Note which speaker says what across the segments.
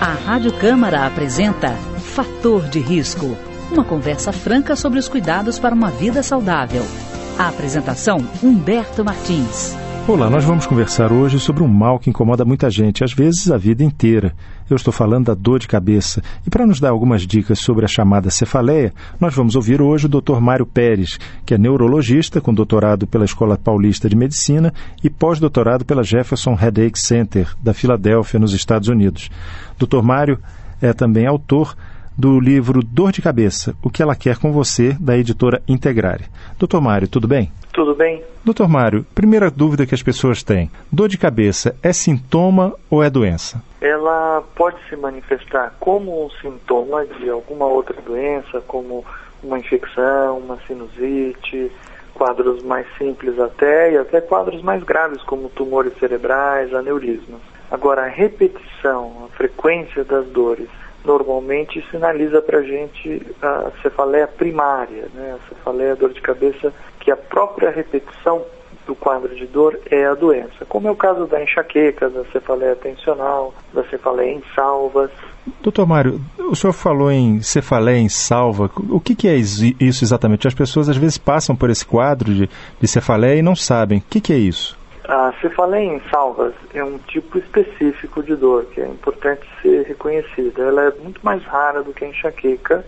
Speaker 1: A Rádio Câmara apresenta Fator de Risco. Uma conversa franca sobre os cuidados para uma vida saudável. A apresentação Humberto Martins.
Speaker 2: Olá, nós vamos conversar hoje sobre um mal que incomoda muita gente, às vezes a vida inteira. Eu estou falando da dor de cabeça. E para nos dar algumas dicas sobre a chamada cefaleia, nós vamos ouvir hoje o Dr. Mário Pérez, que é neurologista com doutorado pela Escola Paulista de Medicina e pós-doutorado pela Jefferson Headache Center, da Filadélfia, nos Estados Unidos. Dr. Mário é também autor do livro Dor de Cabeça, O que ela quer com você, da editora Integrare. Doutor Mário, tudo bem?
Speaker 3: Tudo bem.
Speaker 2: Doutor Mário, primeira dúvida que as pessoas têm: dor de cabeça é sintoma ou é doença?
Speaker 3: Ela pode se manifestar como um sintoma de alguma outra doença, como uma infecção, uma sinusite, quadros mais simples até, e até quadros mais graves, como tumores cerebrais, aneurismas. Agora, a repetição, a frequência das dores normalmente sinaliza para a gente a cefaleia primária, né? a cefaleia dor de cabeça, que a própria repetição do quadro de dor é a doença, como é o caso da enxaqueca, da cefaleia tensional, da cefaleia em salvas.
Speaker 2: Doutor Mário, o senhor falou em cefaleia em salva. O que, que, é isso exatamente? As pessoas às vezes passam por esse quadro de, de cefaleia e não sabem. O que, que é isso?
Speaker 3: A cefaleia em salvas é um tipo específico de dor que é importante ser reconhecida. Ela é muito mais rara do que a enxaqueca,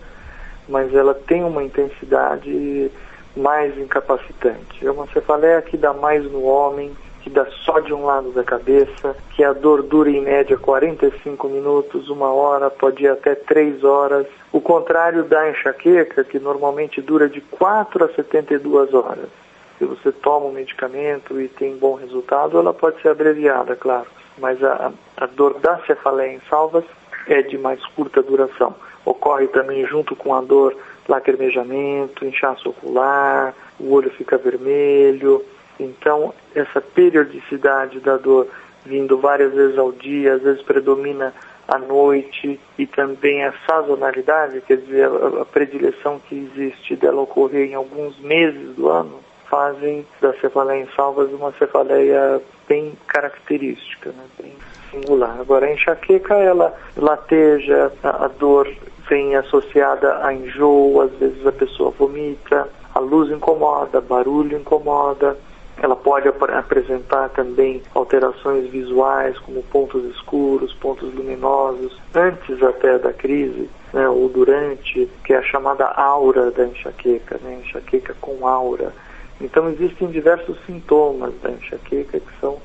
Speaker 3: mas ela tem uma intensidade mais incapacitante. É uma cefaleia que dá mais no homem, que dá só de um lado da cabeça, que a dor dura em média 45 minutos, uma hora, pode ir até 3 horas. O contrário da enxaqueca, que normalmente dura de 4 a 72 horas se você toma um medicamento e tem bom resultado, ela pode ser abreviada, claro. Mas a, a dor da cefaleia em salvas é de mais curta duração. Ocorre também junto com a dor lacrimejamento, inchaço ocular, o olho fica vermelho. Então, essa periodicidade da dor vindo várias vezes ao dia, às vezes predomina à noite e também a sazonalidade, quer dizer, a, predileção que existe dela ocorrer em alguns meses do ano, fazem da cefaleia em salvas uma cefaleia bem característica, né, bem singular. Agora, a enxaqueca, ela lateja, a, a dor vem associada a enjoo, às vezes a pessoa vomita, a luz incomoda, barulho incomoda, ela pode ap apresentar também alterações visuais, como pontos escuros, pontos luminosos, antes até da crise, né, ou durante, que é a chamada aura da enxaqueca, né, enxaqueca com aura. Então existem diversos sintomas da enxaqueca que são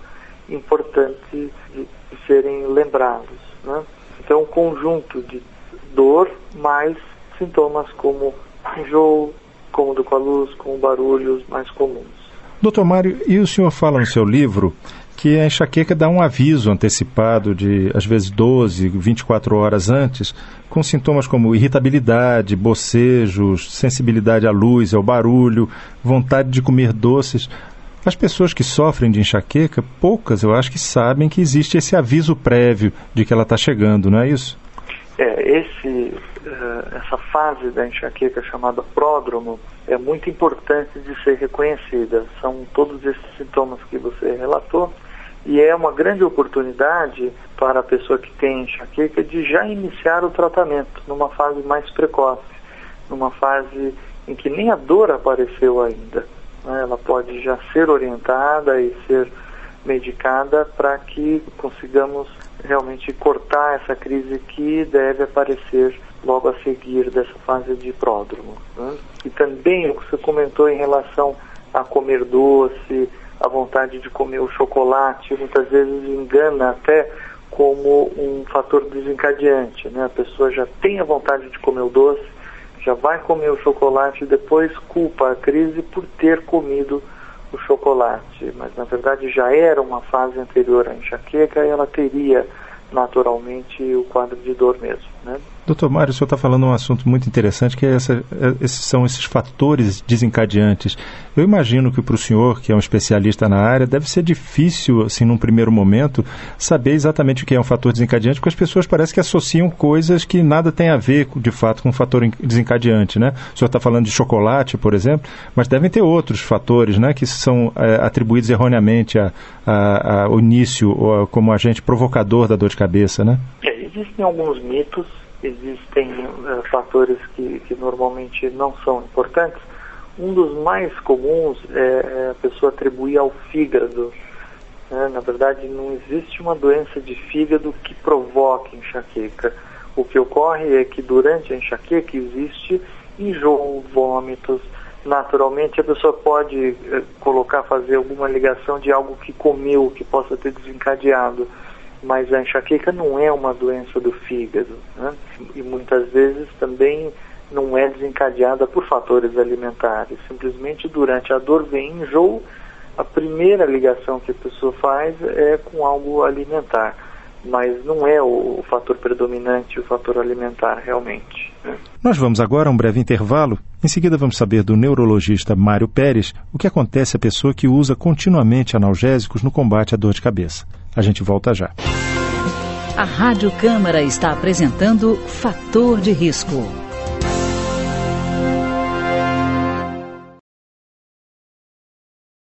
Speaker 3: importantes de, de serem lembrados. Né? Então um conjunto de dor mais sintomas como enjoo, cômodo com a luz, com barulhos mais comuns.
Speaker 2: Doutor Mário, e o senhor fala no seu livro que a enxaqueca dá um aviso antecipado de, às vezes, 12, 24 horas antes, com sintomas como irritabilidade, bocejos, sensibilidade à luz, ao barulho, vontade de comer doces. As pessoas que sofrem de enxaqueca, poucas eu acho que sabem que existe esse aviso prévio de que ela está chegando, não é isso?
Speaker 3: É, esse, uh, essa fase da enxaqueca chamada pródromo é muito importante de ser reconhecida. São todos esses sintomas que você relatou e é uma grande oportunidade para a pessoa que tem enxaqueca de já iniciar o tratamento numa fase mais precoce, numa fase em que nem a dor apareceu ainda. Né? Ela pode já ser orientada e ser medicada para que consigamos realmente cortar essa crise que deve aparecer logo a seguir dessa fase de pródromo. Né? E também o que você comentou em relação a comer doce, a vontade de comer o chocolate, muitas vezes engana até como um fator desencadeante. Né? A pessoa já tem a vontade de comer o doce, já vai comer o chocolate e depois culpa a crise por ter comido o chocolate. Mas na verdade já era uma fase anterior à enxaqueca e ela teria naturalmente o quadro de dor mesmo. Né?
Speaker 2: Doutor Mário, o senhor está falando um assunto muito interessante, que é essa, é, esses são esses fatores desencadeantes. Eu imagino que para o senhor, que é um especialista na área, deve ser difícil, assim, num primeiro momento, saber exatamente o que é um fator desencadeante, porque as pessoas parecem que associam coisas que nada tem a ver, de fato, com um fator desencadeante, né? O senhor está falando de chocolate, por exemplo, mas devem ter outros fatores, né, que são é, atribuídos erroneamente ao início, como agente provocador da dor de cabeça, né?
Speaker 3: Existem alguns mitos, existem uh, fatores que, que normalmente não são importantes. Um dos mais comuns é, é a pessoa atribuir ao fígado. Né? Na verdade, não existe uma doença de fígado que provoque enxaqueca. O que ocorre é que durante a enxaqueca existe enjoo, vômitos. Naturalmente, a pessoa pode eh, colocar, fazer alguma ligação de algo que comeu, que possa ter desencadeado. Mas a enxaqueca não é uma doença do fígado. Né? E muitas vezes também não é desencadeada por fatores alimentares. Simplesmente durante a dor vem enjoo, a primeira ligação que a pessoa faz é com algo alimentar mas não é o fator predominante, o fator alimentar realmente. Né?
Speaker 2: Nós vamos agora a um breve intervalo. Em seguida, vamos saber do neurologista Mário Pérez o que acontece à pessoa que usa continuamente analgésicos no combate à dor de cabeça. A gente volta já.
Speaker 1: A Rádio Câmara está apresentando Fator de Risco.